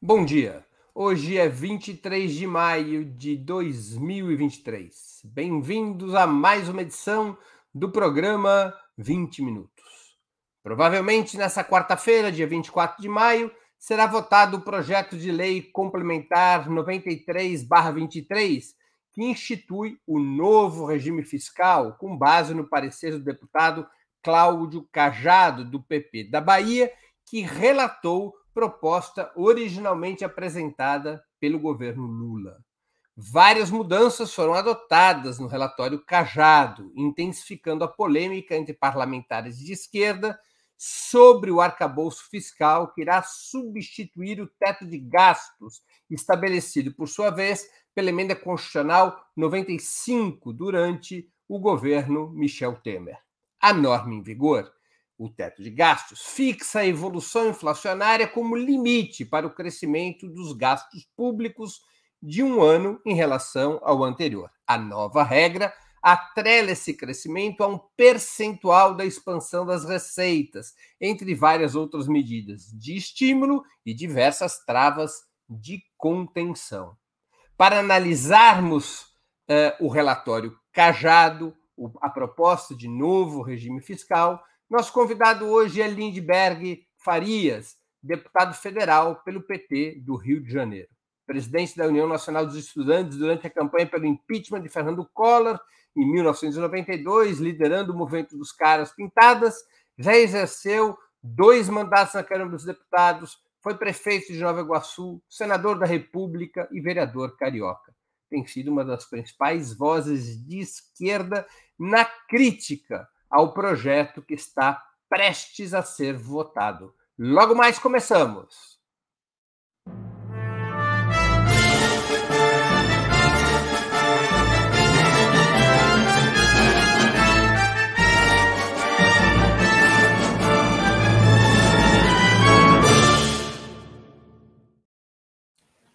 Bom dia. Hoje é 23 de maio de 2023. Bem-vindos a mais uma edição do programa 20 Minutos. Provavelmente nessa quarta-feira, dia 24 de maio, será votado o projeto de lei complementar 93/23, que institui o novo regime fiscal com base no parecer do deputado Cláudio Cajado do PP da Bahia, que relatou proposta originalmente apresentada pelo governo Lula. Várias mudanças foram adotadas no relatório Cajado, intensificando a polêmica entre parlamentares de esquerda sobre o arcabouço fiscal que irá substituir o teto de gastos estabelecido, por sua vez, pela emenda constitucional 95 durante o governo Michel Temer. A norma em vigor o teto de gastos fixa a evolução inflacionária como limite para o crescimento dos gastos públicos de um ano em relação ao anterior. A nova regra atrela esse crescimento a um percentual da expansão das receitas, entre várias outras medidas de estímulo e diversas travas de contenção. Para analisarmos uh, o relatório Cajado, a proposta de novo regime fiscal, nosso convidado hoje é Lindbergh Farias, deputado federal pelo PT do Rio de Janeiro. Presidente da União Nacional dos Estudantes durante a campanha pelo impeachment de Fernando Collor, em 1992, liderando o movimento dos Caras Pintadas, já exerceu dois mandatos na Câmara dos Deputados, foi prefeito de Nova Iguaçu, senador da República e vereador carioca. Tem sido uma das principais vozes de esquerda na crítica ao projeto que está prestes a ser votado. Logo mais começamos.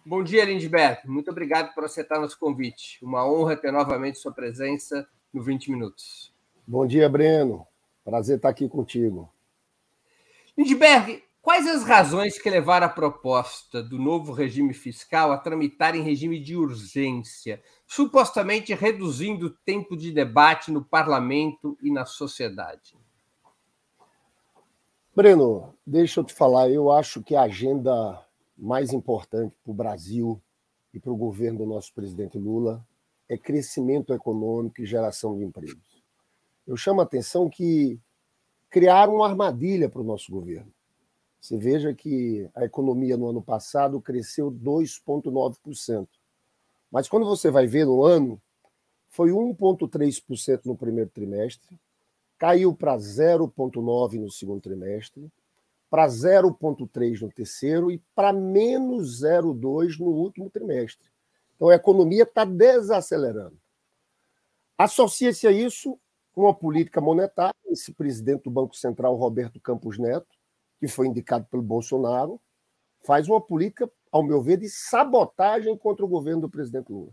Bom dia, Lindbergh. Muito obrigado por aceitar nosso convite. Uma honra ter novamente sua presença no 20 Minutos. Bom dia, Breno. Prazer estar aqui contigo. Lindbergh, quais as razões que levaram a proposta do novo regime fiscal a tramitar em regime de urgência, supostamente reduzindo o tempo de debate no parlamento e na sociedade? Breno, deixa eu te falar, eu acho que a agenda mais importante para o Brasil e para o governo do nosso presidente Lula é crescimento econômico e geração de empregos eu chamo a atenção que criaram uma armadilha para o nosso governo. Você veja que a economia no ano passado cresceu 2,9%. Mas quando você vai ver no ano, foi 1,3% no primeiro trimestre, caiu para 0,9% no segundo trimestre, para 0,3% no terceiro e para menos 0,2% no último trimestre. Então a economia está desacelerando. Associa-se a isso com a política monetária, esse presidente do Banco Central, Roberto Campos Neto, que foi indicado pelo Bolsonaro, faz uma política, ao meu ver, de sabotagem contra o governo do presidente Lula.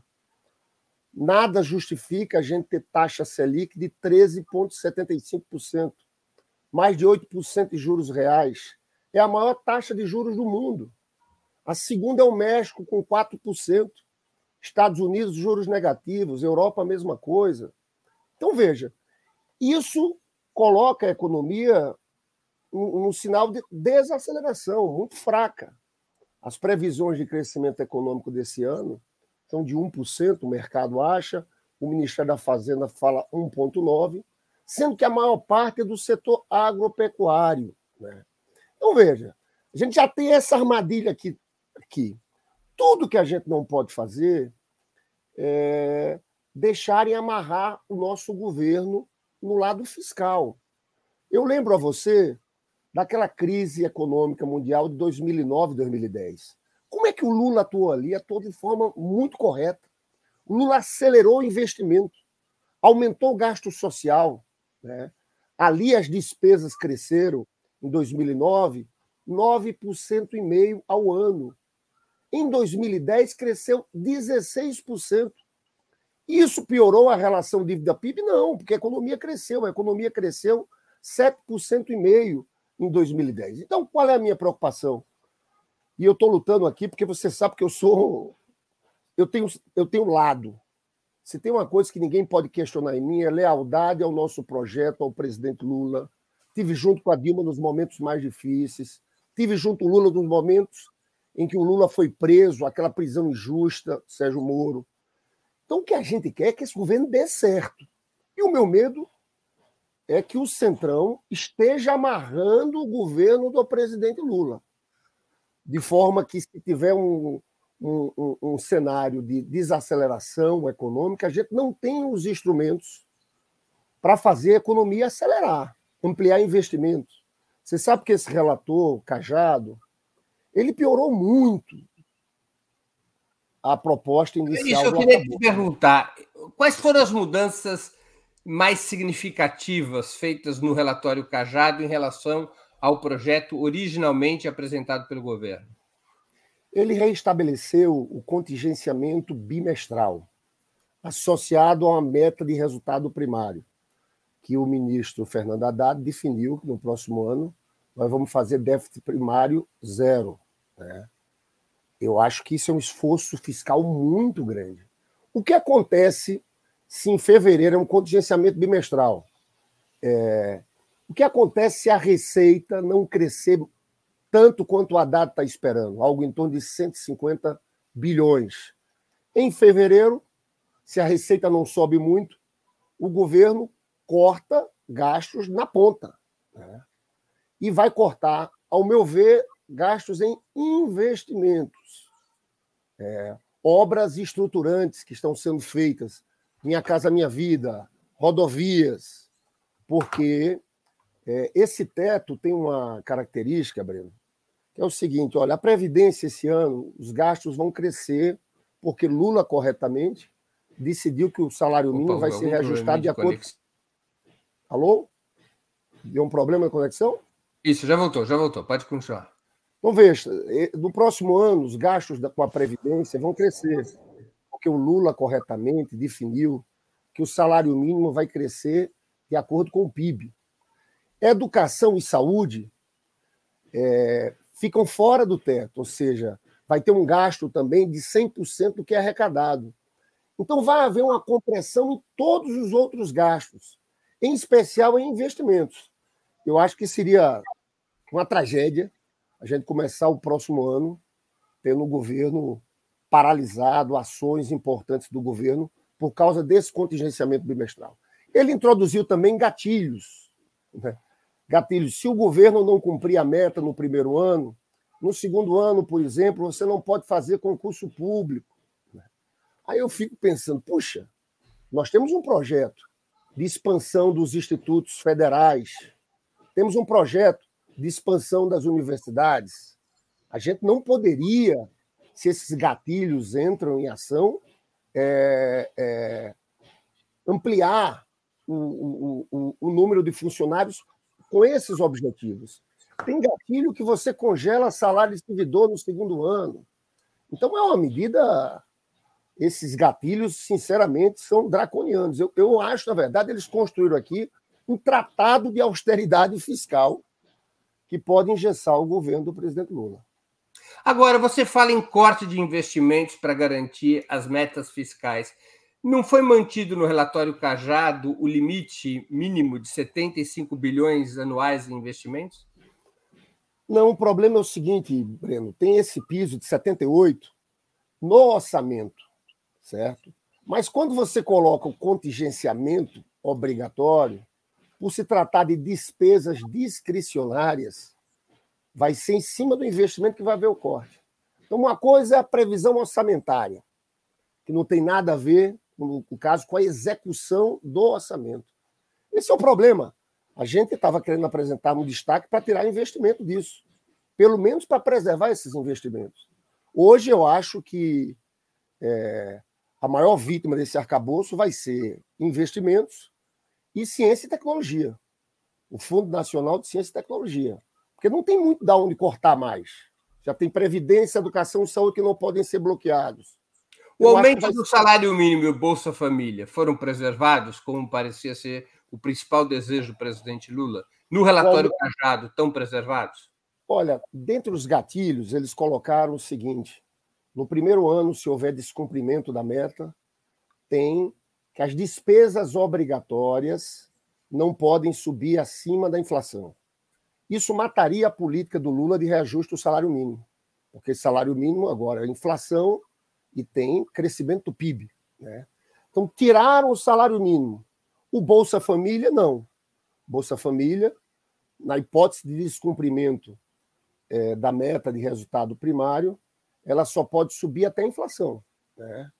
Nada justifica a gente ter taxa Selic de 13,75%, mais de 8% de juros reais. É a maior taxa de juros do mundo. A segunda é o México, com 4%. Estados Unidos, juros negativos. Europa, a mesma coisa. Então, veja, isso coloca a economia num sinal de desaceleração muito fraca. As previsões de crescimento econômico desse ano são de 1%, o mercado acha, o Ministério da Fazenda fala 1,9%, sendo que a maior parte é do setor agropecuário. Né? Então, veja, a gente já tem essa armadilha aqui. aqui. Tudo que a gente não pode fazer é deixarem amarrar o nosso governo no lado fiscal. Eu lembro a você daquela crise econômica mundial de 2009, 2010. Como é que o Lula atuou ali? Atuou de forma muito correta. O Lula acelerou o investimento, aumentou o gasto social. Né? Ali as despesas cresceram, em 2009, 9% e meio ao ano. Em 2010, cresceu 16%. Isso piorou a relação dívida-PIB? Não, porque a economia cresceu. A economia cresceu 7,5% em 2010. Então, qual é a minha preocupação? E eu estou lutando aqui porque você sabe que eu sou. Eu tenho, eu tenho lado. Se tem uma coisa que ninguém pode questionar em mim é lealdade ao nosso projeto, ao presidente Lula. Tive junto com a Dilma nos momentos mais difíceis. Tive junto o Lula nos momentos em que o Lula foi preso, aquela prisão injusta, Sérgio Moro. Então, o que a gente quer é que esse governo dê certo. E o meu medo é que o Centrão esteja amarrando o governo do presidente Lula. De forma que, se tiver um, um, um, um cenário de desaceleração econômica, a gente não tem os instrumentos para fazer a economia acelerar, ampliar investimentos. Você sabe que esse relator, Cajado, ele piorou muito a proposta inicial. Isso eu queria te perguntar. Quais foram as mudanças mais significativas feitas no relatório Cajado em relação ao projeto originalmente apresentado pelo governo? Ele reestabeleceu o contingenciamento bimestral, associado a uma meta de resultado primário, que o ministro Fernando Haddad definiu que no próximo ano nós vamos fazer déficit primário zero. Né? Eu acho que isso é um esforço fiscal muito grande. O que acontece se em fevereiro é um contingenciamento bimestral? É... O que acontece se a receita não crescer tanto quanto o Haddad está esperando, algo em torno de 150 bilhões? Em fevereiro, se a receita não sobe muito, o governo corta gastos na ponta. Né? E vai cortar, ao meu ver, gastos em investimentos, é, obras estruturantes que estão sendo feitas, Minha Casa Minha Vida, rodovias, porque é, esse teto tem uma característica, Breno, que é o seguinte: olha, a Previdência esse ano, os gastos vão crescer, porque Lula, corretamente, decidiu que o salário mínimo Opa, vai ser reajustado de acordo. Conexão. Alô? Deu um problema na conexão? Isso, já voltou, já voltou. Pode continuar. Então, veja, no próximo ano, os gastos com a Previdência vão crescer, porque o Lula corretamente definiu que o salário mínimo vai crescer de acordo com o PIB. Educação e saúde é, ficam fora do teto, ou seja, vai ter um gasto também de 100% do que é arrecadado. Então, vai haver uma compressão em todos os outros gastos, em especial em investimentos. Eu acho que seria uma tragédia a gente começar o próximo ano tendo o governo paralisado, ações importantes do governo por causa desse contingenciamento bimestral. Ele introduziu também gatilhos. Né? Gatilhos. Se o governo não cumprir a meta no primeiro ano, no segundo ano, por exemplo, você não pode fazer concurso público. Né? Aí eu fico pensando, puxa, nós temos um projeto de expansão dos institutos federais, temos um projeto de expansão das universidades. A gente não poderia, se esses gatilhos entram em ação, é, é, ampliar o, o, o, número de funcionários com esses objetivos. Tem gatilho que você congela salário de servidor no segundo ano. Então, é uma medida. Esses gatilhos, sinceramente, são draconianos. Eu, eu acho, na verdade, eles construíram aqui um tratado de austeridade fiscal que pode engessar o governo do presidente Lula. Agora, você fala em corte de investimentos para garantir as metas fiscais. Não foi mantido no relatório Cajado o limite mínimo de 75 bilhões anuais em investimentos? Não, o problema é o seguinte, Breno: tem esse piso de 78 no orçamento, certo? Mas quando você coloca o contingenciamento obrigatório, por se tratar de despesas discricionárias, vai ser em cima do investimento que vai haver o corte. Então, uma coisa é a previsão orçamentária, que não tem nada a ver, no caso, com a execução do orçamento. Esse é o problema. A gente estava querendo apresentar um destaque para tirar investimento disso, pelo menos para preservar esses investimentos. Hoje, eu acho que é, a maior vítima desse arcabouço vai ser investimentos e ciência e tecnologia. O Fundo Nacional de Ciência e Tecnologia. Porque não tem muito da onde cortar mais. Já tem previdência, educação e saúde que não podem ser bloqueados. O Eu aumento vai... do salário mínimo e o Bolsa Família foram preservados, como parecia ser o principal desejo do presidente Lula? No relatório Cajado, estão preservados? Olha, dentre os gatilhos, eles colocaram o seguinte: no primeiro ano, se houver descumprimento da meta, tem que as despesas obrigatórias não podem subir acima da inflação. Isso mataria a política do Lula de reajuste do salário mínimo, porque salário mínimo agora é inflação e tem crescimento do PIB. Né? Então, tiraram o salário mínimo. O Bolsa Família, não. Bolsa Família, na hipótese de descumprimento é, da meta de resultado primário, ela só pode subir até a inflação. Né?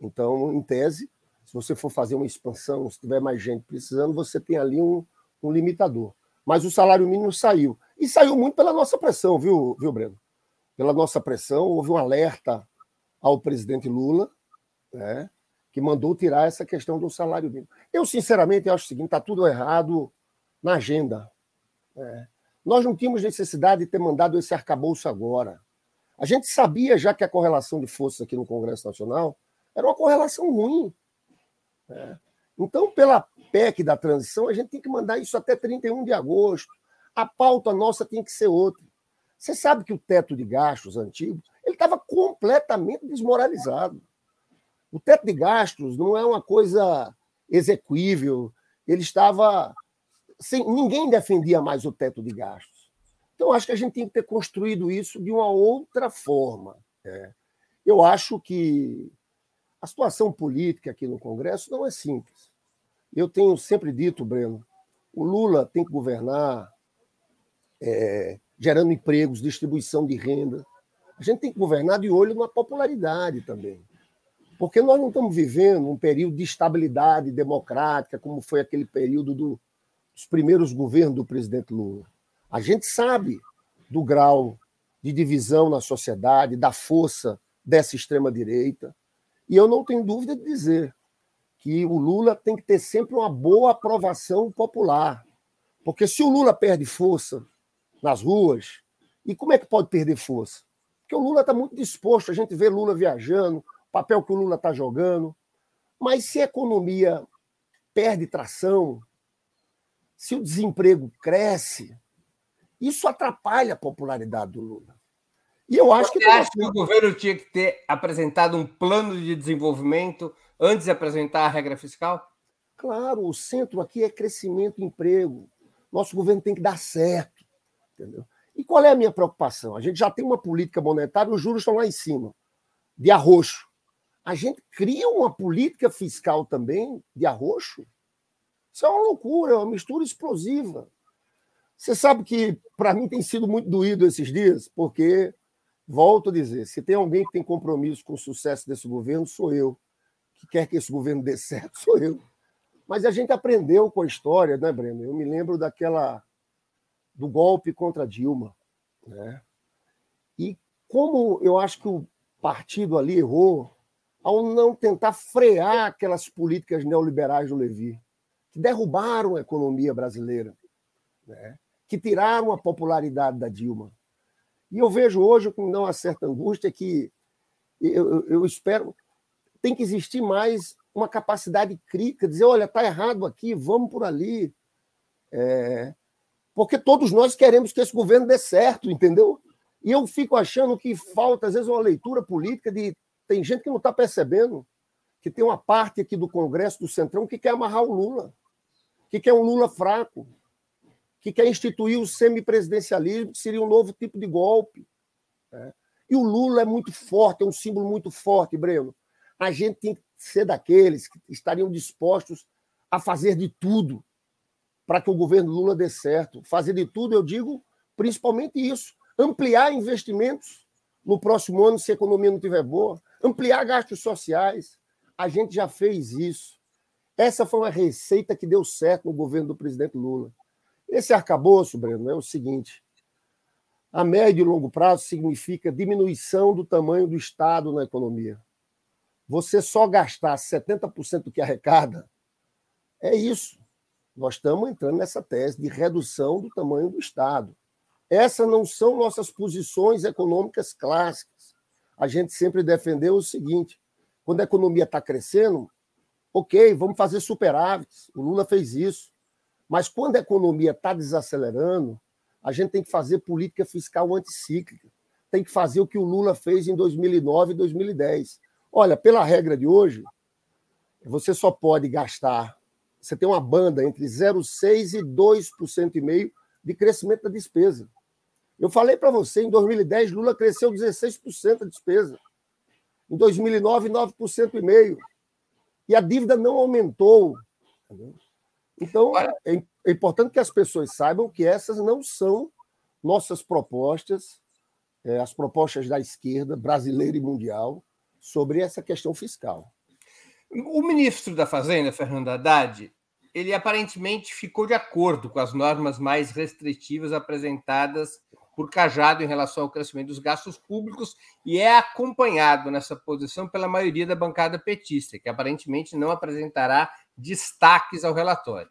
Então, em tese, se você for fazer uma expansão, se tiver mais gente precisando, você tem ali um, um limitador. Mas o salário mínimo saiu. E saiu muito pela nossa pressão, viu, viu Breno? Pela nossa pressão, houve um alerta ao presidente Lula, né, que mandou tirar essa questão do salário mínimo. Eu, sinceramente, acho o seguinte: está tudo errado na agenda. Né? Nós não tínhamos necessidade de ter mandado esse arcabouço agora. A gente sabia já que a correlação de forças aqui no Congresso Nacional era uma correlação ruim. Né? Então, pela PEC da transição, a gente tem que mandar isso até 31 de agosto. A pauta nossa tem que ser outra. Você sabe que o teto de gastos antigo ele estava completamente desmoralizado. O teto de gastos não é uma coisa execuível. Ele estava. Sem, ninguém defendia mais o teto de gastos. Então, acho que a gente tem que ter construído isso de uma outra forma. É. Eu acho que a situação política aqui no Congresso não é simples. Eu tenho sempre dito, Breno, o Lula tem que governar é, gerando empregos, distribuição de renda. A gente tem que governar de olho na popularidade também. Porque nós não estamos vivendo um período de estabilidade democrática, como foi aquele período do, dos primeiros governos do presidente Lula. A gente sabe do grau de divisão na sociedade, da força dessa extrema-direita. E eu não tenho dúvida de dizer que o Lula tem que ter sempre uma boa aprovação popular. Porque se o Lula perde força nas ruas, e como é que pode perder força? Porque o Lula está muito disposto, a gente vê Lula viajando, o papel que o Lula está jogando. Mas se a economia perde tração, se o desemprego cresce, isso atrapalha a popularidade do Lula. E eu acho Você que. Você acha que o governo tinha que ter apresentado um plano de desenvolvimento antes de apresentar a regra fiscal? Claro, o centro aqui é crescimento e emprego. Nosso governo tem que dar certo. Entendeu? E qual é a minha preocupação? A gente já tem uma política monetária, os juros estão lá em cima, de arroxo. A gente cria uma política fiscal também de arroxo? Isso é uma loucura, é uma mistura explosiva. Você sabe que, para mim, tem sido muito doído esses dias, porque Volto a dizer, se tem alguém que tem compromisso com o sucesso desse governo, sou eu. Que quer que esse governo dê certo, sou eu. Mas a gente aprendeu com a história, né, Breno? Eu me lembro daquela do golpe contra Dilma, né? E como eu acho que o partido ali errou ao não tentar frear aquelas políticas neoliberais do Levi, que derrubaram a economia brasileira, né? que tiraram a popularidade da Dilma. E eu vejo hoje, com não uma certa angústia, que eu, eu espero. Tem que existir mais uma capacidade crítica, dizer: olha, está errado aqui, vamos por ali. É, porque todos nós queremos que esse governo dê certo, entendeu? E eu fico achando que falta, às vezes, uma leitura política de. Tem gente que não está percebendo que tem uma parte aqui do Congresso, do Centrão, que quer amarrar o Lula, que quer um Lula fraco, que quer instituir o semipresidencialismo, que seria um novo tipo de golpe. Né? E o Lula é muito forte, é um símbolo muito forte, Breno. A gente tem que ser daqueles que estariam dispostos a fazer de tudo para que o governo Lula dê certo. Fazer de tudo, eu digo, principalmente isso: ampliar investimentos no próximo ano, se a economia não estiver boa, ampliar gastos sociais. A gente já fez isso. Essa foi uma receita que deu certo no governo do presidente Lula. Esse arcabouço, Breno, é o seguinte: a médio e longo prazo significa diminuição do tamanho do Estado na economia. Você só gastar 70% do que arrecada, é isso. Nós estamos entrando nessa tese de redução do tamanho do Estado. Essas não são nossas posições econômicas clássicas. A gente sempre defendeu o seguinte: quando a economia está crescendo, ok, vamos fazer superávites. O Lula fez isso. Mas quando a economia está desacelerando, a gente tem que fazer política fiscal anticíclica. Tem que fazer o que o Lula fez em 2009 e 2010. Olha, pela regra de hoje, você só pode gastar. Você tem uma banda entre 0,6% e 2,5% de crescimento da despesa. Eu falei para você, em 2010, Lula cresceu 16% a despesa. Em 2009, 9,5%. E a dívida não aumentou. Então, é, é importante que as pessoas saibam que essas não são nossas propostas, é, as propostas da esquerda brasileira e mundial sobre essa questão fiscal. O ministro da Fazenda, Fernando Haddad, ele aparentemente ficou de acordo com as normas mais restritivas apresentadas por Cajado em relação ao crescimento dos gastos públicos e é acompanhado nessa posição pela maioria da bancada petista, que aparentemente não apresentará destaques ao relatório.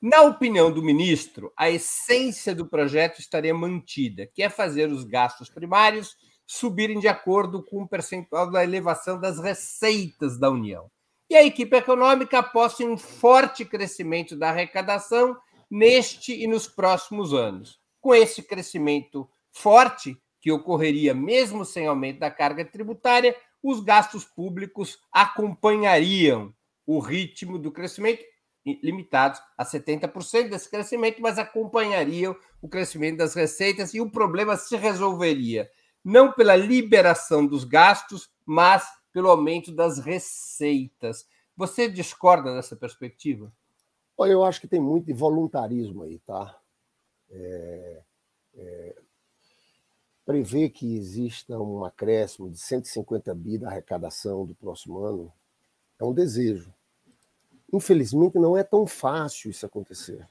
Na opinião do ministro, a essência do projeto estaria mantida, que é fazer os gastos primários subirem de acordo com o percentual da elevação das receitas da União. E a equipe econômica aposta em um forte crescimento da arrecadação neste e nos próximos anos com esse crescimento forte, que ocorreria mesmo sem aumento da carga tributária, os gastos públicos acompanhariam o ritmo do crescimento, limitados a 70% desse crescimento, mas acompanhariam o crescimento das receitas e o problema se resolveria não pela liberação dos gastos, mas pelo aumento das receitas. Você discorda dessa perspectiva? Olha, eu acho que tem muito voluntarismo aí, tá? é, é, prever que exista um acréscimo de 150 bi da arrecadação do próximo ano é um desejo. Infelizmente, não é tão fácil isso acontecer.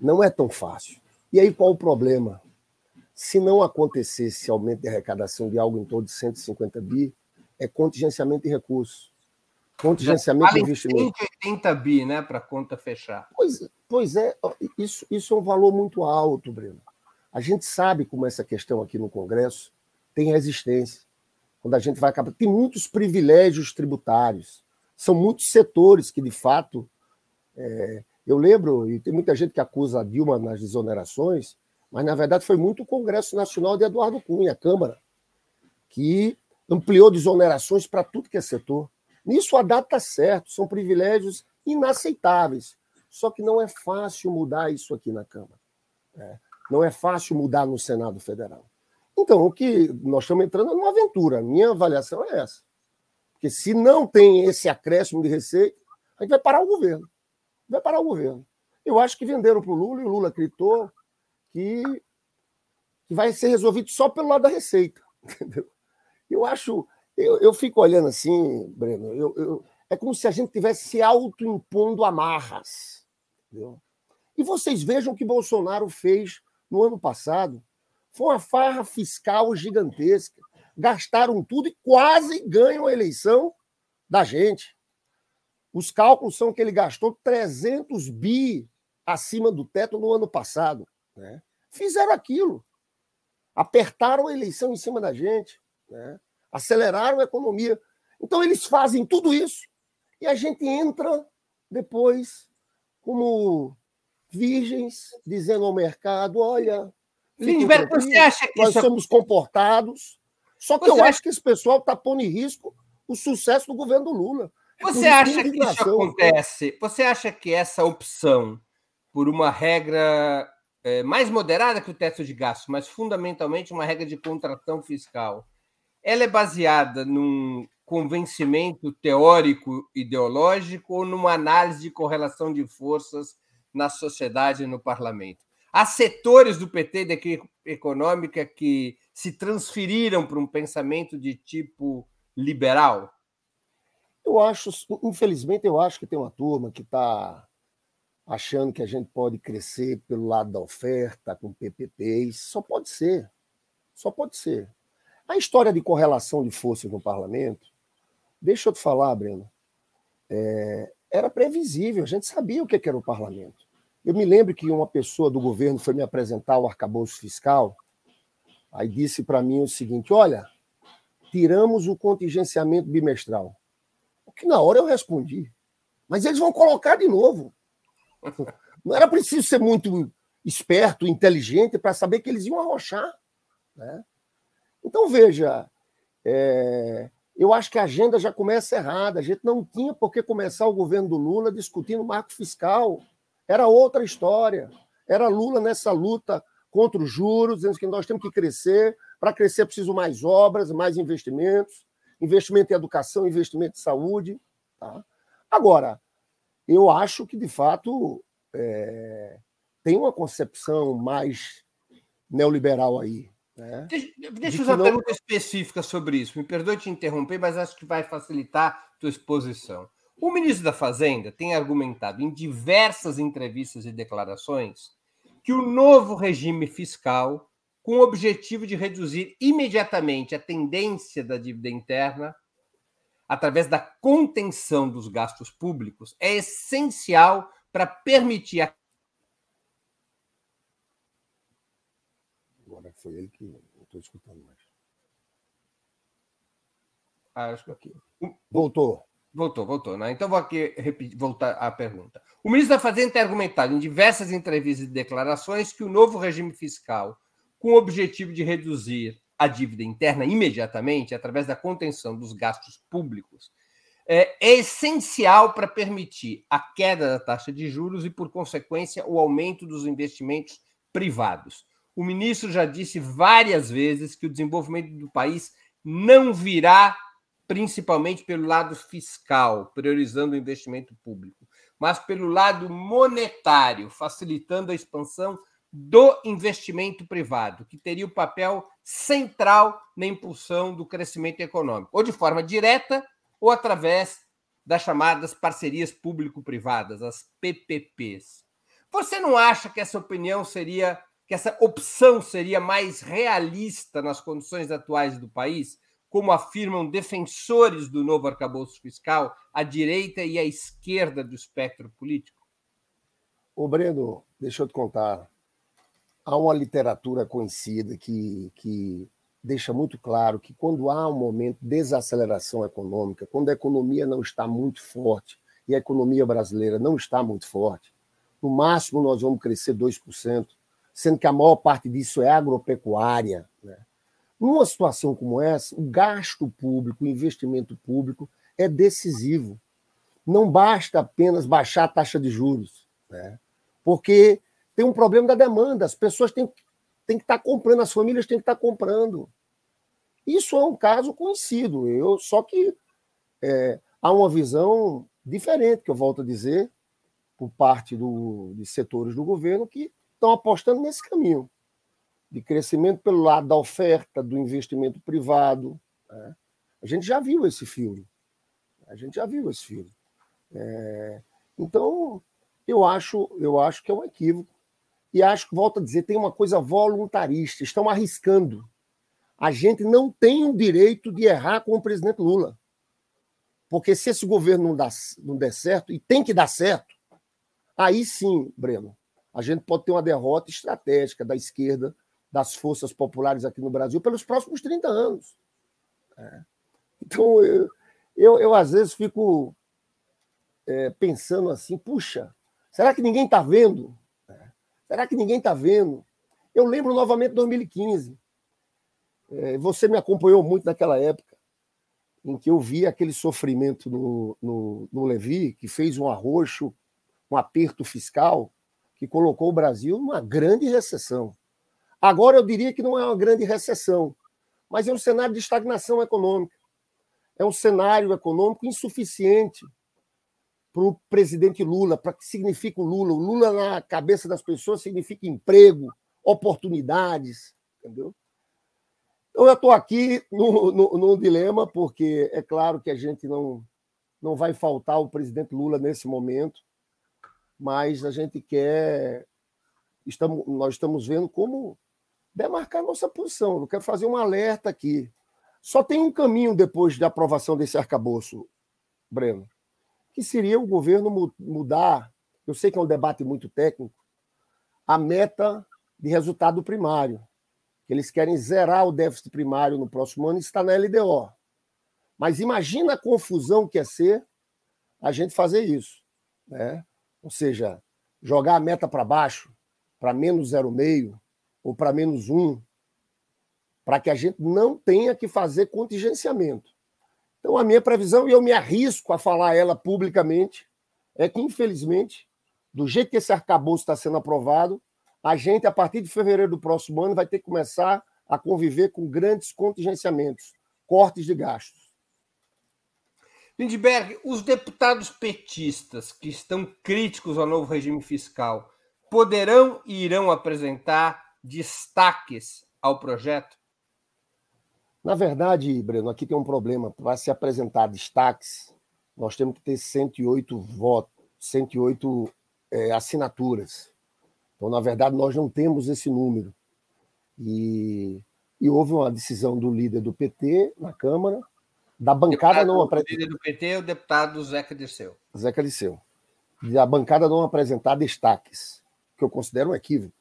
Não é tão fácil. E aí qual o problema? Se não acontecesse aumento de arrecadação de algo em torno de 150 bi, é contingenciamento de recursos. Contingenciamento de investimento. 180 bi, né, para a conta fechar. Pois, pois é, isso, isso é um valor muito alto, Breno. A gente sabe como essa questão aqui no Congresso tem resistência. Quando a gente vai acabar. Tem muitos privilégios tributários. São muitos setores que, de fato. É, eu lembro, e tem muita gente que acusa a Dilma nas desonerações, mas na verdade foi muito o Congresso Nacional de Eduardo Cunha, a Câmara, que ampliou desonerações para tudo que é setor. Nisso a data está certo, são privilégios inaceitáveis. Só que não é fácil mudar isso aqui na Câmara. Né? Não é fácil mudar no Senado Federal. Então, o que nós estamos entrando numa aventura. Minha avaliação é essa. Porque se não tem esse acréscimo de receita, a gente vai parar o governo. Vai parar o governo. Eu acho que venderam para o Lula e o Lula acreditou que, que vai ser resolvido só pelo lado da receita. Entendeu? Eu acho eu, eu fico olhando assim, Breno, eu, eu, é como se a gente tivesse se autoimpondo amarras. Entendeu? E vocês vejam o que Bolsonaro fez no ano passado. Foi uma farra fiscal gigantesca. Gastaram tudo e quase ganham a eleição da gente. Os cálculos são que ele gastou 300 bi acima do teto no ano passado. Né? Fizeram aquilo. Apertaram a eleição em cima da gente. Né? aceleraram a economia. Então, eles fazem tudo isso e a gente entra depois como virgens, dizendo ao mercado: olha, Lindbergh, você acha que nós isso... somos comportados. Só que você eu acha... acho que esse pessoal está pondo em risco o sucesso do governo Lula. É você acha que isso acontece? Você acha que essa opção por uma regra é, mais moderada que o teto de gasto, mas fundamentalmente uma regra de contração fiscal, ela é baseada num convencimento teórico ideológico ou numa análise de correlação de forças na sociedade e no parlamento? Há setores do PT da econômica que se transferiram para um pensamento de tipo liberal? Eu acho, infelizmente, eu acho que tem uma turma que está achando que a gente pode crescer pelo lado da oferta, com PPPs. Só pode ser. Só pode ser. A história de correlação de forças no parlamento, deixa eu te falar, Breno, é, era previsível, a gente sabia o que era o parlamento. Eu me lembro que uma pessoa do governo foi me apresentar o arcabouço fiscal, aí disse para mim o seguinte: olha, tiramos o contingenciamento bimestral. O que na hora eu respondi, mas eles vão colocar de novo. Não era preciso ser muito esperto, inteligente, para saber que eles iam arrochar. Né? Então, veja, é, eu acho que a agenda já começa errada. A gente não tinha por que começar o governo do Lula discutindo marco fiscal. Era outra história. Era Lula nessa luta contra os juros, dizendo que nós temos que crescer. Para crescer, preciso mais obras, mais investimentos, investimento em educação, investimento em saúde. Tá? Agora, eu acho que, de fato, é, tem uma concepção mais neoliberal aí. Né? Deixa, deixa eu usar uma não... pergunta específica sobre isso. Me perdoe te interromper, mas acho que vai facilitar a tua exposição. O ministro da Fazenda tem argumentado em diversas entrevistas e declarações que o novo regime fiscal, com o objetivo de reduzir imediatamente a tendência da dívida interna, através da contenção dos gastos públicos, é essencial para permitir a Agora foi ele que não estou escutando mais. Ah, acho que aqui. Voltou. Voltou, voltou. Né? Então vou aqui repetir, voltar à pergunta. O ministro da Fazenda tem argumentado em diversas entrevistas e declarações que o novo regime fiscal, com o objetivo de reduzir a dívida interna imediatamente, através da contenção dos gastos públicos, é, é essencial para permitir a queda da taxa de juros e, por consequência, o aumento dos investimentos privados. O ministro já disse várias vezes que o desenvolvimento do país não virá principalmente pelo lado fiscal, priorizando o investimento público, mas pelo lado monetário, facilitando a expansão do investimento privado, que teria o papel central na impulsão do crescimento econômico, ou de forma direta ou através das chamadas parcerias público-privadas, as PPPs. Você não acha que essa opinião seria, que essa opção seria mais realista nas condições atuais do país? Como afirmam defensores do novo arcabouço fiscal, a direita e a esquerda do espectro político? Ô, Breno, deixa eu te contar. Há uma literatura conhecida que, que deixa muito claro que quando há um momento de desaceleração econômica, quando a economia não está muito forte, e a economia brasileira não está muito forte, no máximo nós vamos crescer 2%, sendo que a maior parte disso é agropecuária, né? Numa situação como essa, o gasto público, o investimento público é decisivo. Não basta apenas baixar a taxa de juros, né? porque tem um problema da demanda. As pessoas têm, têm que estar comprando, as famílias têm que estar comprando. Isso é um caso conhecido. Eu só que é, há uma visão diferente, que eu volto a dizer, por parte do, de setores do governo que estão apostando nesse caminho de crescimento pelo lado da oferta, do investimento privado. Né? A gente já viu esse filme. A gente já viu esse filme. É... Então, eu acho, eu acho que é um equívoco. E acho que, volto a dizer, tem uma coisa voluntarista. Estão arriscando. A gente não tem o direito de errar com o presidente Lula. Porque se esse governo não, dá, não der certo, e tem que dar certo, aí sim, Breno, a gente pode ter uma derrota estratégica da esquerda das forças populares aqui no Brasil pelos próximos 30 anos. É. Então, eu, eu, eu, às vezes fico é, pensando assim: puxa, será que ninguém está vendo? É. Será que ninguém está vendo? Eu lembro novamente 2015. É, você me acompanhou muito naquela época, em que eu vi aquele sofrimento no, no, no Levi, que fez um arroxo, um aperto fiscal, que colocou o Brasil numa grande recessão. Agora eu diria que não é uma grande recessão, mas é um cenário de estagnação econômica. É um cenário econômico insuficiente para o presidente Lula, para que significa o Lula. O Lula na cabeça das pessoas significa emprego, oportunidades, entendeu? Então eu estou aqui no, dilema, porque é claro que a gente não, não vai faltar o presidente Lula nesse momento, mas a gente quer. Estamos, nós estamos vendo como demarcar nossa posição. Eu quero fazer um alerta aqui. Só tem um caminho depois da aprovação desse arcabouço, Breno, que seria o governo mudar, eu sei que é um debate muito técnico, a meta de resultado primário. Eles querem zerar o déficit primário no próximo ano e está na LDO. Mas imagina a confusão que é ser a gente fazer isso. Né? Ou seja, jogar a meta para baixo, para menos 0,5 ou para menos 1, para que a gente não tenha que fazer contingenciamento. Então, a minha previsão, e eu me arrisco a falar ela publicamente, é que, infelizmente, do jeito que esse arcabouço está sendo aprovado, a gente, a partir de fevereiro do próximo ano, vai ter que começar a conviver com grandes contingenciamentos, cortes de gastos. Lindbergh, os deputados petistas que estão críticos ao novo regime fiscal poderão e irão apresentar destaques ao projeto? Na verdade, Breno, aqui tem um problema. Para se apresentar destaques, nós temos que ter 108 votos, 108 é, assinaturas. Então, na verdade, nós não temos esse número. E, e houve uma decisão do líder do PT na Câmara, da bancada não apresentar. O líder do PT é o deputado Zeca Dirceu. Zeca Dirceu. Da bancada não apresentar destaques, que eu considero um equívoco.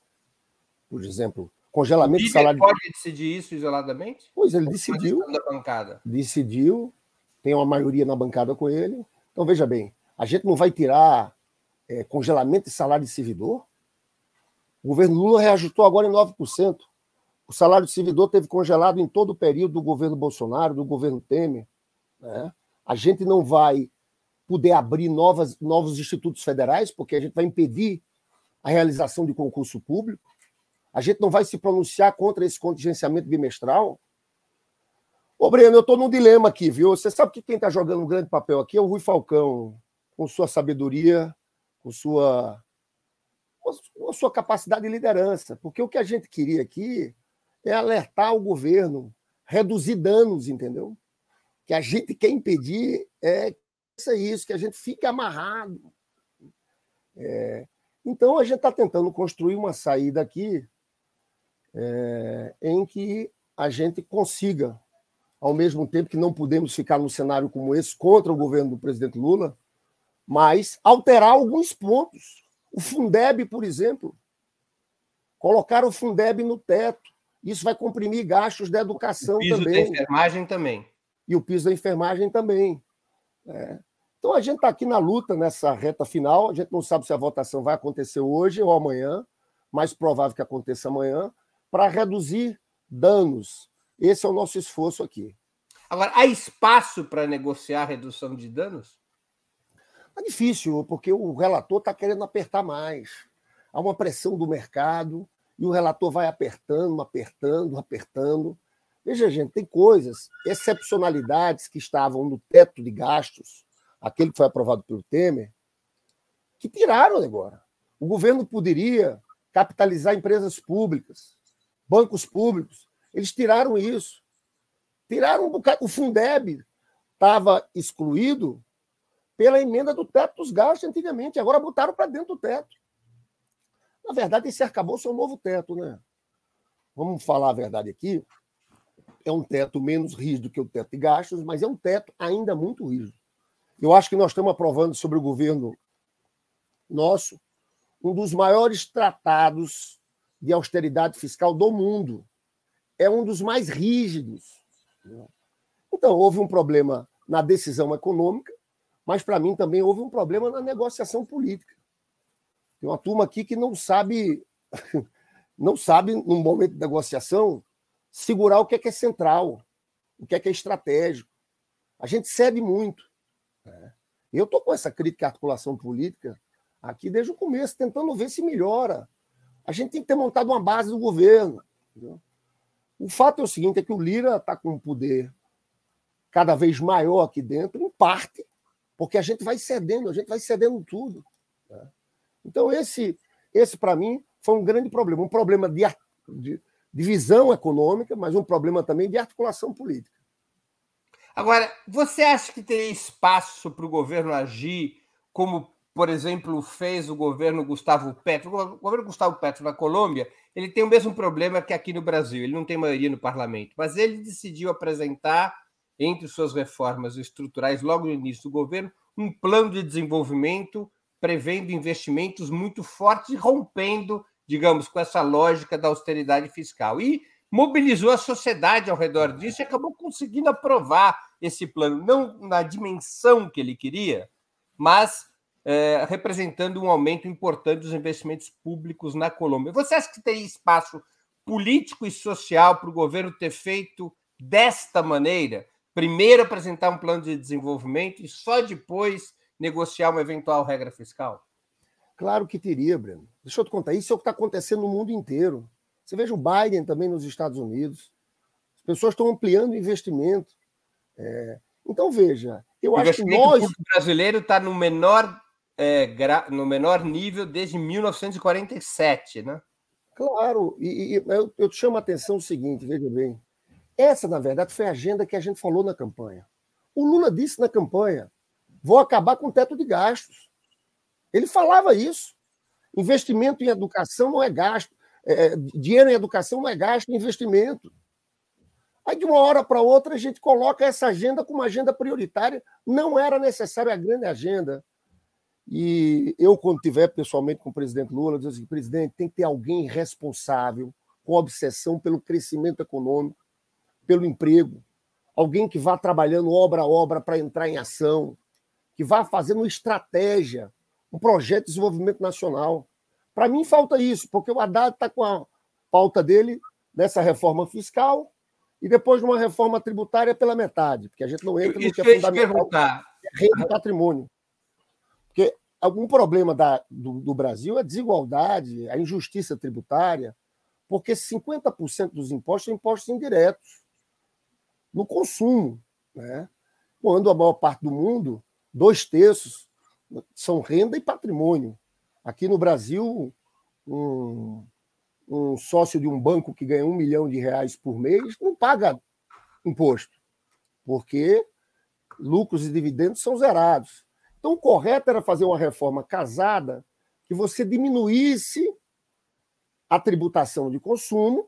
Por exemplo, congelamento de salário. pode decidir isso isoladamente? Pois ele decidiu. Da bancada. Decidiu, tem uma maioria na bancada com ele. Então, veja bem, a gente não vai tirar é, congelamento de salário de servidor? O governo Lula reajustou agora em 9%. O salário de servidor teve congelado em todo o período do governo Bolsonaro, do governo Temer. Né? A gente não vai poder abrir novas, novos institutos federais, porque a gente vai impedir a realização de concurso público. A gente não vai se pronunciar contra esse contingenciamento bimestral? Ô, Breno, eu estou num dilema aqui, viu? Você sabe que quem está jogando um grande papel aqui é o Rui Falcão, com sua sabedoria, com sua, com sua capacidade de liderança. Porque o que a gente queria aqui é alertar o governo, reduzir danos, entendeu? Que a gente quer impedir é isso, que a gente fique amarrado. É, então, a gente está tentando construir uma saída aqui é, em que a gente consiga, ao mesmo tempo que não podemos ficar num cenário como esse contra o governo do presidente Lula, mas alterar alguns pontos. O Fundeb, por exemplo, colocar o Fundeb no teto. Isso vai comprimir gastos da educação também. O piso também. da enfermagem também. E o piso da enfermagem também. É. Então a gente está aqui na luta nessa reta final. A gente não sabe se a votação vai acontecer hoje ou amanhã, mais provável que aconteça amanhã para reduzir danos. Esse é o nosso esforço aqui. Agora, há espaço para negociar a redução de danos? É difícil, porque o relator está querendo apertar mais. Há uma pressão do mercado e o relator vai apertando, apertando, apertando. Veja, gente, tem coisas, excepcionalidades que estavam no teto de gastos, aquele que foi aprovado pelo Temer, que tiraram agora. O governo poderia capitalizar empresas públicas, bancos públicos. Eles tiraram isso. Tiraram um bocado. O Fundeb estava excluído pela emenda do teto dos gastos antigamente. Agora botaram para dentro do teto. Na verdade, esse arcabouço é um novo teto, né? Vamos falar a verdade aqui. É um teto menos rígido que o teto de gastos, mas é um teto ainda muito rígido. Eu acho que nós estamos aprovando sobre o governo nosso um dos maiores tratados de austeridade fiscal do mundo. É um dos mais rígidos. Então, houve um problema na decisão econômica, mas para mim também houve um problema na negociação política. Tem uma turma aqui que não sabe, não sabe, num momento de negociação, segurar o que é, que é central, o que é, que é estratégico. A gente cede muito. Né? Eu estou com essa crítica à articulação política aqui desde o começo, tentando ver se melhora. A gente tem que ter montado uma base do governo. Entendeu? O fato é o seguinte: é que o Lira está com um poder cada vez maior aqui dentro, em parte, porque a gente vai cedendo, a gente vai cedendo tudo. Né? Então, esse, esse para mim, foi um grande problema. Um problema de, de, de visão econômica, mas um problema também de articulação política. Agora, você acha que teria espaço para o governo agir como por exemplo, fez o governo Gustavo Petro. O governo Gustavo Petro na Colômbia, ele tem o mesmo problema que aqui no Brasil, ele não tem maioria no parlamento, mas ele decidiu apresentar, entre suas reformas estruturais, logo no início do governo, um plano de desenvolvimento prevendo investimentos muito fortes e rompendo, digamos, com essa lógica da austeridade fiscal. E mobilizou a sociedade ao redor disso e acabou conseguindo aprovar esse plano, não na dimensão que ele queria, mas é, representando um aumento importante dos investimentos públicos na Colômbia. Você acha que tem espaço político e social para o governo ter feito desta maneira? Primeiro apresentar um plano de desenvolvimento e só depois negociar uma eventual regra fiscal? Claro que teria, Breno. Deixa eu te contar. Isso é o que está acontecendo no mundo inteiro. Você veja o Biden também nos Estados Unidos. As pessoas estão ampliando o investimento. É... Então, veja, eu o acho que nós. O brasileiro está no menor, é, gra... no menor nível desde 1947, né? Claro, e, e eu, eu te chamo a atenção o seguinte, veja bem. Essa, na verdade, foi a agenda que a gente falou na campanha. O Lula disse na campanha: vou acabar com o teto de gastos. Ele falava isso. Investimento em educação não é gasto. É, é dinheiro em educação não é gasto, é investimento. Aí, de uma hora para outra, a gente coloca essa agenda como agenda prioritária. Não era necessária a grande agenda. E eu, quando tiver pessoalmente com o presidente Lula, digo assim: presidente, tem que ter alguém responsável, com obsessão pelo crescimento econômico, pelo emprego, alguém que vá trabalhando obra a obra para entrar em ação, que vá fazendo estratégia, um projeto de desenvolvimento nacional. Para mim, falta isso, porque o Haddad está com a pauta dele dessa reforma fiscal e depois de uma reforma tributária pela metade, porque a gente não entra no que é fundamental, é renda patrimônio. Algum problema da, do, do Brasil é a desigualdade, a injustiça tributária, porque 50% dos impostos são impostos indiretos no consumo. Né? Quando a maior parte do mundo, dois terços, são renda e patrimônio. Aqui no Brasil, um, um sócio de um banco que ganha um milhão de reais por mês não paga imposto, porque lucros e dividendos são zerados. Então, o correto era fazer uma reforma casada que você diminuísse a tributação de consumo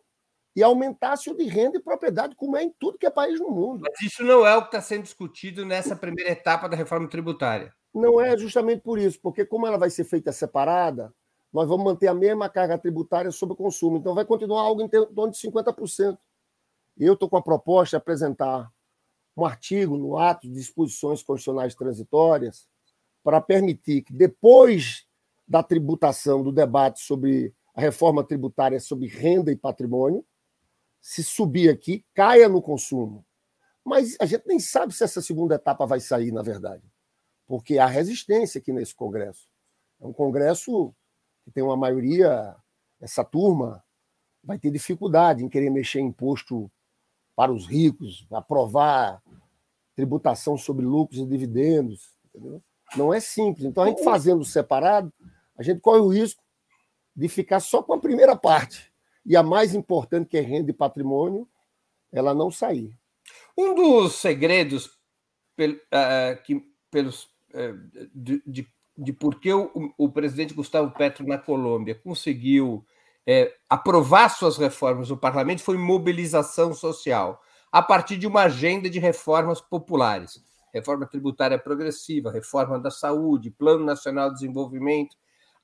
e aumentasse o de renda e propriedade, como é em tudo que é país no mundo. Mas isso não é o que está sendo discutido nessa primeira etapa da reforma tributária. Não é justamente por isso, porque como ela vai ser feita separada, nós vamos manter a mesma carga tributária sobre o consumo. Então vai continuar algo em torno de 50%. Eu estou com a proposta de apresentar um artigo no ato de disposições constitucionais transitórias para permitir que, depois da tributação, do debate sobre a reforma tributária sobre renda e patrimônio, se subir aqui, caia no consumo. Mas a gente nem sabe se essa segunda etapa vai sair, na verdade, porque há resistência aqui nesse Congresso. É um Congresso que tem uma maioria, essa turma vai ter dificuldade em querer mexer em imposto para os ricos, aprovar tributação sobre lucros e dividendos. Entendeu? Não é simples. Então, a gente fazendo separado, a gente corre o risco de ficar só com a primeira parte e a mais importante, que é renda e patrimônio, ela não sair. Um dos segredos pel, uh, que, pelos, uh, de, de, de por que o, o, presidente Gustavo Petro na Colômbia conseguiu uh, aprovar suas reformas no parlamento foi mobilização social, a partir de uma agenda de reformas populares. Reforma tributária progressiva, reforma da saúde, Plano Nacional de Desenvolvimento.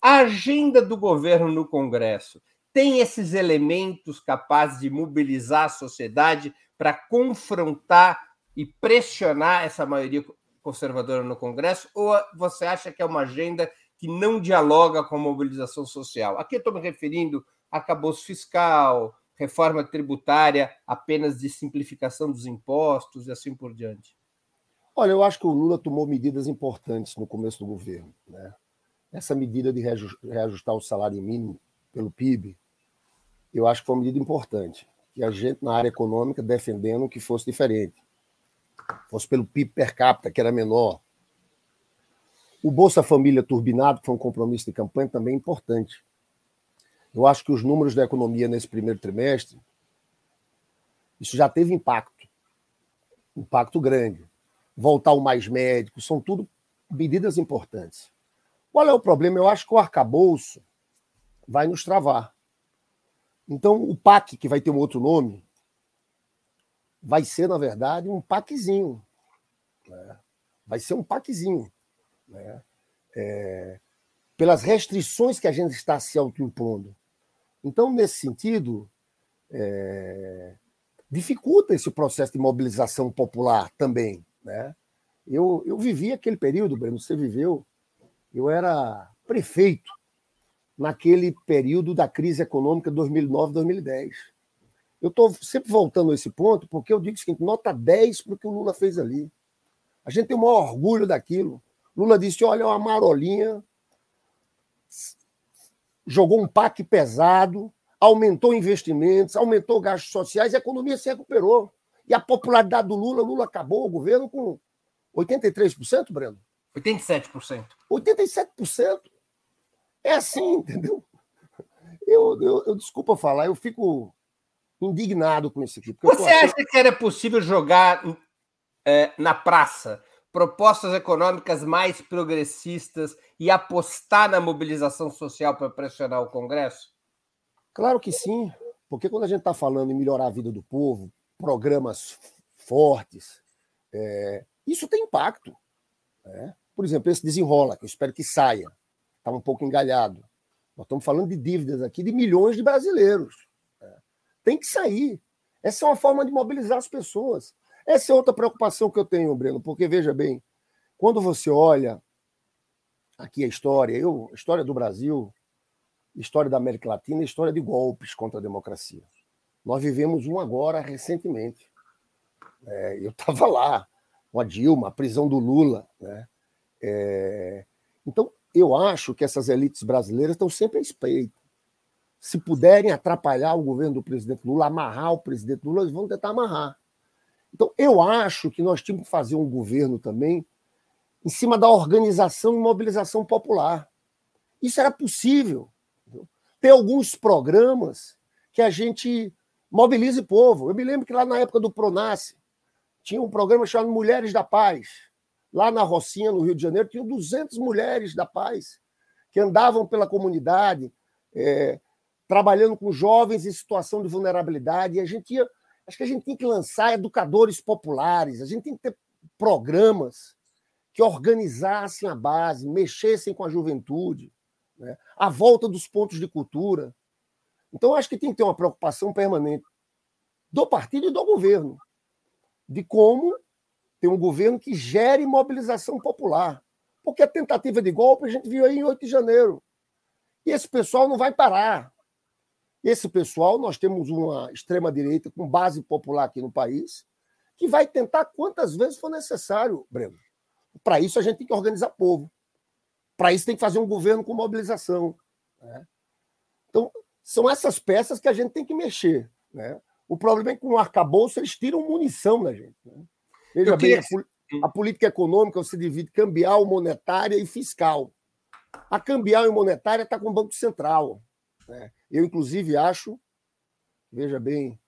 A agenda do governo no Congresso tem esses elementos capazes de mobilizar a sociedade para confrontar e pressionar essa maioria conservadora no Congresso? Ou você acha que é uma agenda que não dialoga com a mobilização social? Aqui eu estou me referindo a cabouço fiscal, reforma tributária apenas de simplificação dos impostos e assim por diante. Olha, eu acho que o Lula tomou medidas importantes no começo do governo. Né? Essa medida de reajustar o salário mínimo pelo PIB, eu acho que foi uma medida importante. E a gente, na área econômica, defendendo que fosse diferente. Fosse pelo PIB per capita, que era menor. O Bolsa Família turbinado, que foi um compromisso de campanha, também é importante. Eu acho que os números da economia nesse primeiro trimestre, isso já teve impacto. Impacto grande. Voltar o mais médico, são tudo medidas importantes. Qual é o problema? Eu acho que o arcabouço vai nos travar. Então, o PAC, que vai ter um outro nome, vai ser, na verdade, um PACzinho. Né? Vai ser um PACzinho. Né? É, pelas restrições que a gente está se autoimpondo. Então, nesse sentido, é, dificulta esse processo de mobilização popular também. Né? Eu, eu vivi aquele período, Breno, você viveu, Eu era prefeito naquele período da crise econômica 2009-2010. Eu estou sempre voltando a esse ponto porque eu digo o seguinte: nota 10 para o que o Lula fez ali. A gente tem o maior orgulho daquilo. Lula disse: olha, uma marolinha, jogou um PAC pesado, aumentou investimentos, aumentou gastos sociais, a economia se recuperou. E a popularidade do Lula, Lula acabou o governo com 83%, Breno? 87%. 87%. É assim, entendeu? Eu, eu, eu desculpa falar, eu fico indignado com isso aqui. Você acha que era possível jogar é, na praça propostas econômicas mais progressistas e apostar na mobilização social para pressionar o Congresso? Claro que sim, porque quando a gente está falando em melhorar a vida do povo, programas fortes, é, isso tem impacto. Né? Por exemplo, esse desenrola, que eu espero que saia, está um pouco engalhado. Nós estamos falando de dívidas aqui de milhões de brasileiros. Né? Tem que sair. Essa é uma forma de mobilizar as pessoas. Essa é outra preocupação que eu tenho, Breno, porque veja bem, quando você olha aqui a história, eu, a história do Brasil, história da América Latina, história de golpes contra a democracia. Nós vivemos um agora recentemente. É, eu estava lá, com a Dilma, a prisão do Lula. Né? É, então, eu acho que essas elites brasileiras estão sempre a espreito. Se puderem atrapalhar o governo do presidente Lula, amarrar o presidente Lula, eles vão tentar amarrar. Então, eu acho que nós tínhamos que fazer um governo também em cima da organização e mobilização popular. Isso era possível. Ter alguns programas que a gente mobilize povo. Eu me lembro que lá na época do Pronace, tinha um programa chamado Mulheres da Paz. Lá na Rocinha, no Rio de Janeiro, tinham 200 mulheres da paz que andavam pela comunidade, é, trabalhando com jovens em situação de vulnerabilidade. E a gente ia Acho que a gente tem que lançar educadores populares, a gente tem que ter programas que organizassem a base, mexessem com a juventude, né? a volta dos pontos de cultura. Então, acho que tem que ter uma preocupação permanente do partido e do governo, de como ter um governo que gere mobilização popular. Porque a tentativa de golpe a gente viu aí em 8 de janeiro. E esse pessoal não vai parar. Esse pessoal, nós temos uma extrema-direita com base popular aqui no país, que vai tentar quantas vezes for necessário, Breno. Para isso, a gente tem que organizar povo. Para isso, tem que fazer um governo com mobilização. Né? Então, são essas peças que a gente tem que mexer. Né? O problema é que com o arcabouço eles tiram munição da gente. Né? Veja bem, a, a, política econômica se divide cambial, monetária e fiscal. A cambial e monetária está com o Banco Central. Né? Eu, inclusive, acho, veja bem,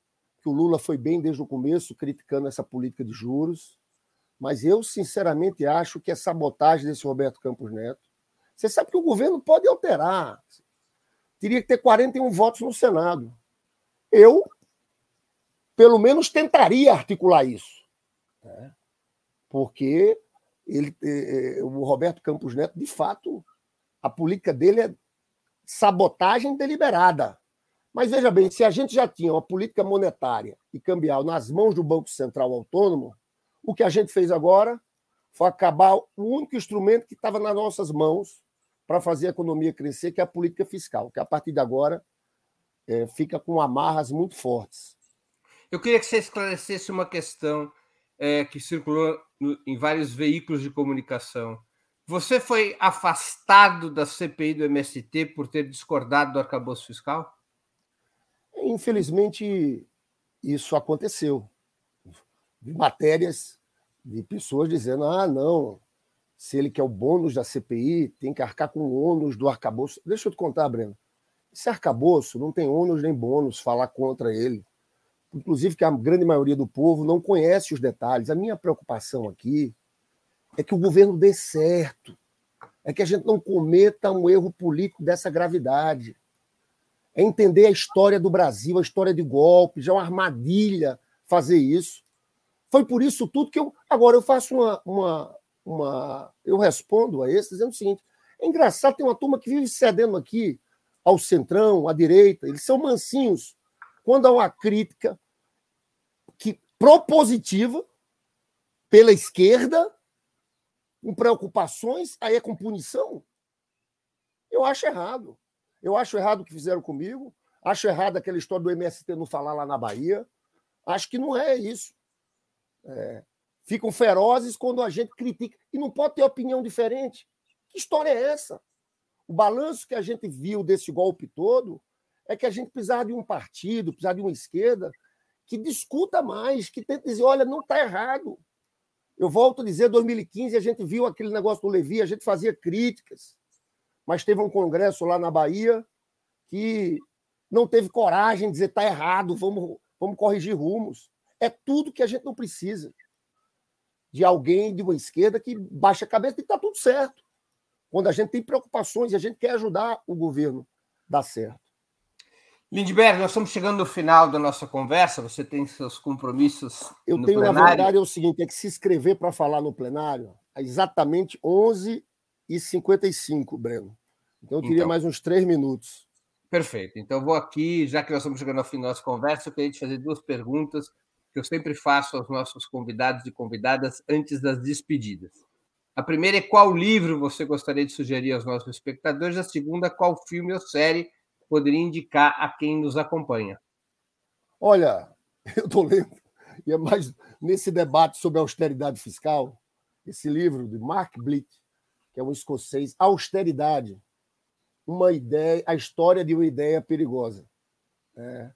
que o Lula foi bem desde o começo criticando essa política de juros, mas eu, sinceramente, acho que é sabotagem desse Roberto Campos Neto. Você sabe que o governo pode alterar. Teria que ter 41 votos no Senado. Eu, pelo menos, tentaria articular isso. Né? Porque ele, eh, eh, o Roberto Campos Neto, de fato, a política dele é sabotagem deliberada. Mas veja bem, se a gente já tinha uma política monetária e cambial nas mãos do Banco Central Autônomo, o que a gente fez agora foi acabar o único instrumento que estava nas nossas mãos para fazer a economia crescer, que é a política fiscal, que a partir de agora é, fica com amarras muito fortes. Eu queria que você esclarecesse uma questão é, que circulou no, em vários veículos de comunicação você foi afastado da CPI do MST por ter discordado do arcabouço fiscal? Infelizmente, isso aconteceu. Vi matérias de pessoas dizendo: ah, não, se ele quer o bônus da CPI, tem que arcar com o ônus do arcabouço. Deixa eu te contar, Breno. Esse arcabouço não tem ônus nem bônus falar contra ele. Inclusive, que a grande maioria do povo não conhece os detalhes. A minha preocupação aqui é que o governo dê certo, é que a gente não cometa um erro político dessa gravidade. É entender a história do Brasil, a história de golpe, já é uma armadilha fazer isso. Foi por isso tudo que eu. Agora, eu faço uma. uma, uma eu respondo a esse dizendo o seguinte: é engraçado, tem uma turma que vive cedendo aqui ao centrão, à direita, eles são mansinhos. Quando há uma crítica que propositiva pela esquerda, com preocupações, aí é com punição. Eu acho errado. Eu acho errado o que fizeram comigo. Acho errado aquela história do MST não falar lá na Bahia. Acho que não é isso. É, ficam ferozes quando a gente critica. E não pode ter opinião diferente. Que história é essa? O balanço que a gente viu desse golpe todo é que a gente precisava de um partido, precisava de uma esquerda que discuta mais, que tente dizer: olha, não está errado. Eu volto a dizer, 2015 a gente viu aquele negócio do Levi, a gente fazia críticas, mas teve um congresso lá na Bahia que não teve coragem de dizer está errado, vamos, vamos corrigir rumos. É tudo que a gente não precisa de alguém de uma esquerda que baixa a cabeça e está tudo certo. Quando a gente tem preocupações e a gente quer ajudar o governo a dar certo. Lindbergh, nós estamos chegando no final da nossa conversa. Você tem seus compromissos. Eu no tenho, plenário. na verdade, é o seguinte: é que se inscrever para falar no plenário é exatamente 11h55, Breno. Então, eu queria Então. mais uns três minutos. Perfeito. Então, vou aqui, já que nós estamos chegando ao fim da nossa conversa, eu queria te fazer duas perguntas que eu sempre faço aos nossos convidados e convidadas antes das despedidas. A primeira é qual livro você gostaria de sugerir aos nossos espectadores? A segunda, qual filme ou série poderia indicar a quem nos acompanha? Olha, eu estou lendo, e é mais nesse debate sobre austeridade fiscal, esse livro de Mark Blick, que é um escocês, Austeridade, uma ideia, a história de uma ideia perigosa. É,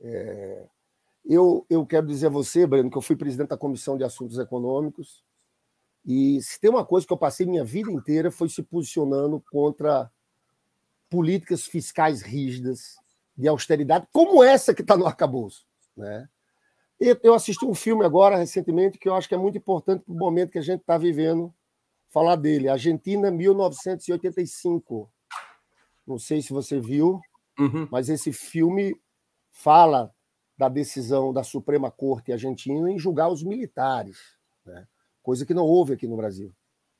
é, eu, eu quero dizer a você, Breno, que eu fui presidente da Comissão de Assuntos Econômicos, e se tem uma coisa que eu passei minha vida inteira foi se posicionando contra políticas fiscais rígidas, de austeridade, como essa que está no arcabouço. Né? E Eu assisti um filme agora, recentemente, que eu acho que é muito importante para o momento que a gente está vivendo, falar dele. Argentina, 1985. Não sei se você viu, Uhum. mas esse filme fala da decisão da Suprema Corte Argentina em julgar os militares, né? coisa que não houve aqui no Brasil.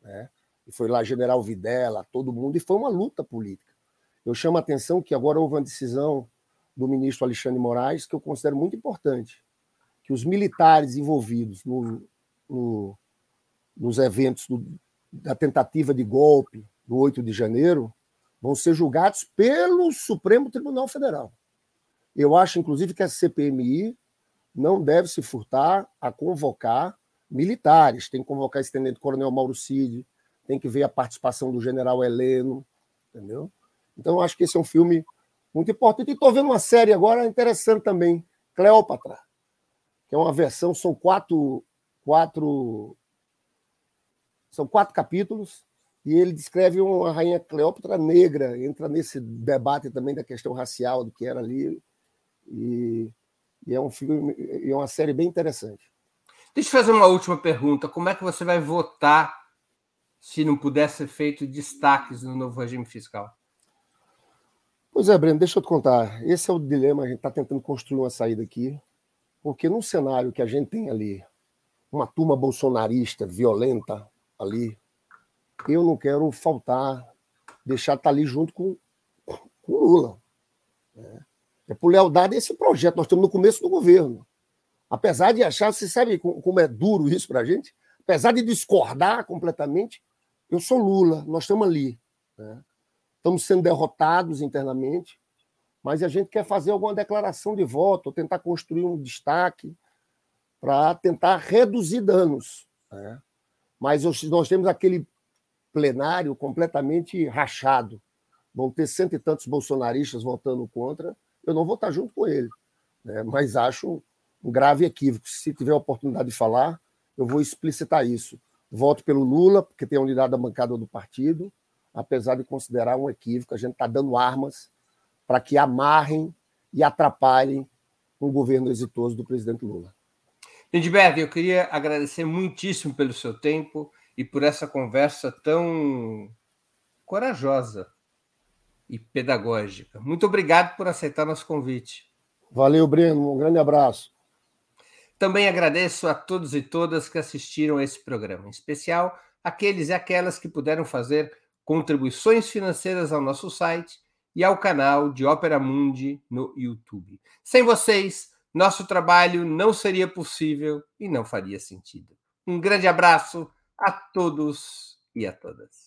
Né? E foi lá General Videla, todo mundo, e foi uma luta política. Eu chamo a atenção que agora houve uma decisão do ministro Alexandre Moraes que eu considero muito importante, que os militares envolvidos no, no, nos eventos do, da tentativa de golpe do 8 de janeiro vão ser julgados pelo Supremo Tribunal Federal. Eu acho, inclusive, que a CPMI não deve se furtar a convocar militares. Tem que convocar esse tenente-coronel Mauro Cid, tem que ver a participação do general Heleno, entendeu? Então, acho que esse é um filme muito importante. E estou vendo uma série agora interessante também, Cleópatra, que é uma versão, são quatro, quatro, são quatro capítulos, e ele descreve uma rainha Cleópatra negra, entra nesse debate também da questão racial do que era ali, e, e é um filme, e é uma série bem interessante. Deixa eu fazer uma última pergunta. Como é que você vai votar se não puder ser feito destaques no novo regime fiscal? Pois é, Breno, deixa eu te contar. Esse é o dilema, a gente está tentando construir uma saída aqui, porque num cenário que a gente tem ali, uma turma bolsonarista violenta ali, eu não quero faltar, deixar estar ali junto com, com o Lula. né? É por lealdade a esse projeto. Nós estamos no começo do governo. Apesar de achar, você sabe co- como é duro isso para a gente? Apesar de discordar completamente, eu sou Lula, nós estamos ali. né? Estamos sendo derrotados internamente, mas a gente quer fazer alguma declaração de voto, ou tentar construir um destaque para tentar reduzir danos. né? Mas nós temos aquele plenário completamente rachado. Vão ter cento e tantos bolsonaristas votando contra. Eu não vou estar junto com ele, né? mas acho um grave equívoco. Se tiver a oportunidade de falar, eu vou explicitar isso. Voto pelo Lula, porque tem a unidade da bancada do partido, apesar de considerar um equívoco. A gente está dando armas para que amarrem e atrapalhem um governo exitoso do presidente Lula. Lindbergh, eu queria agradecer muitíssimo pelo seu tempo e por essa conversa tão corajosa e pedagógica. Muito obrigado por aceitar nosso convite. Valeu, Breno. Um grande abraço. Também agradeço a todos e todas que assistiram a esse programa, em especial aqueles e aquelas que puderam fazer contribuições financeiras ao nosso site e ao canal de Ópera Mundi no YouTube. Sem vocês, nosso trabalho não seria possível e não faria sentido. Um grande abraço a todos e a todas.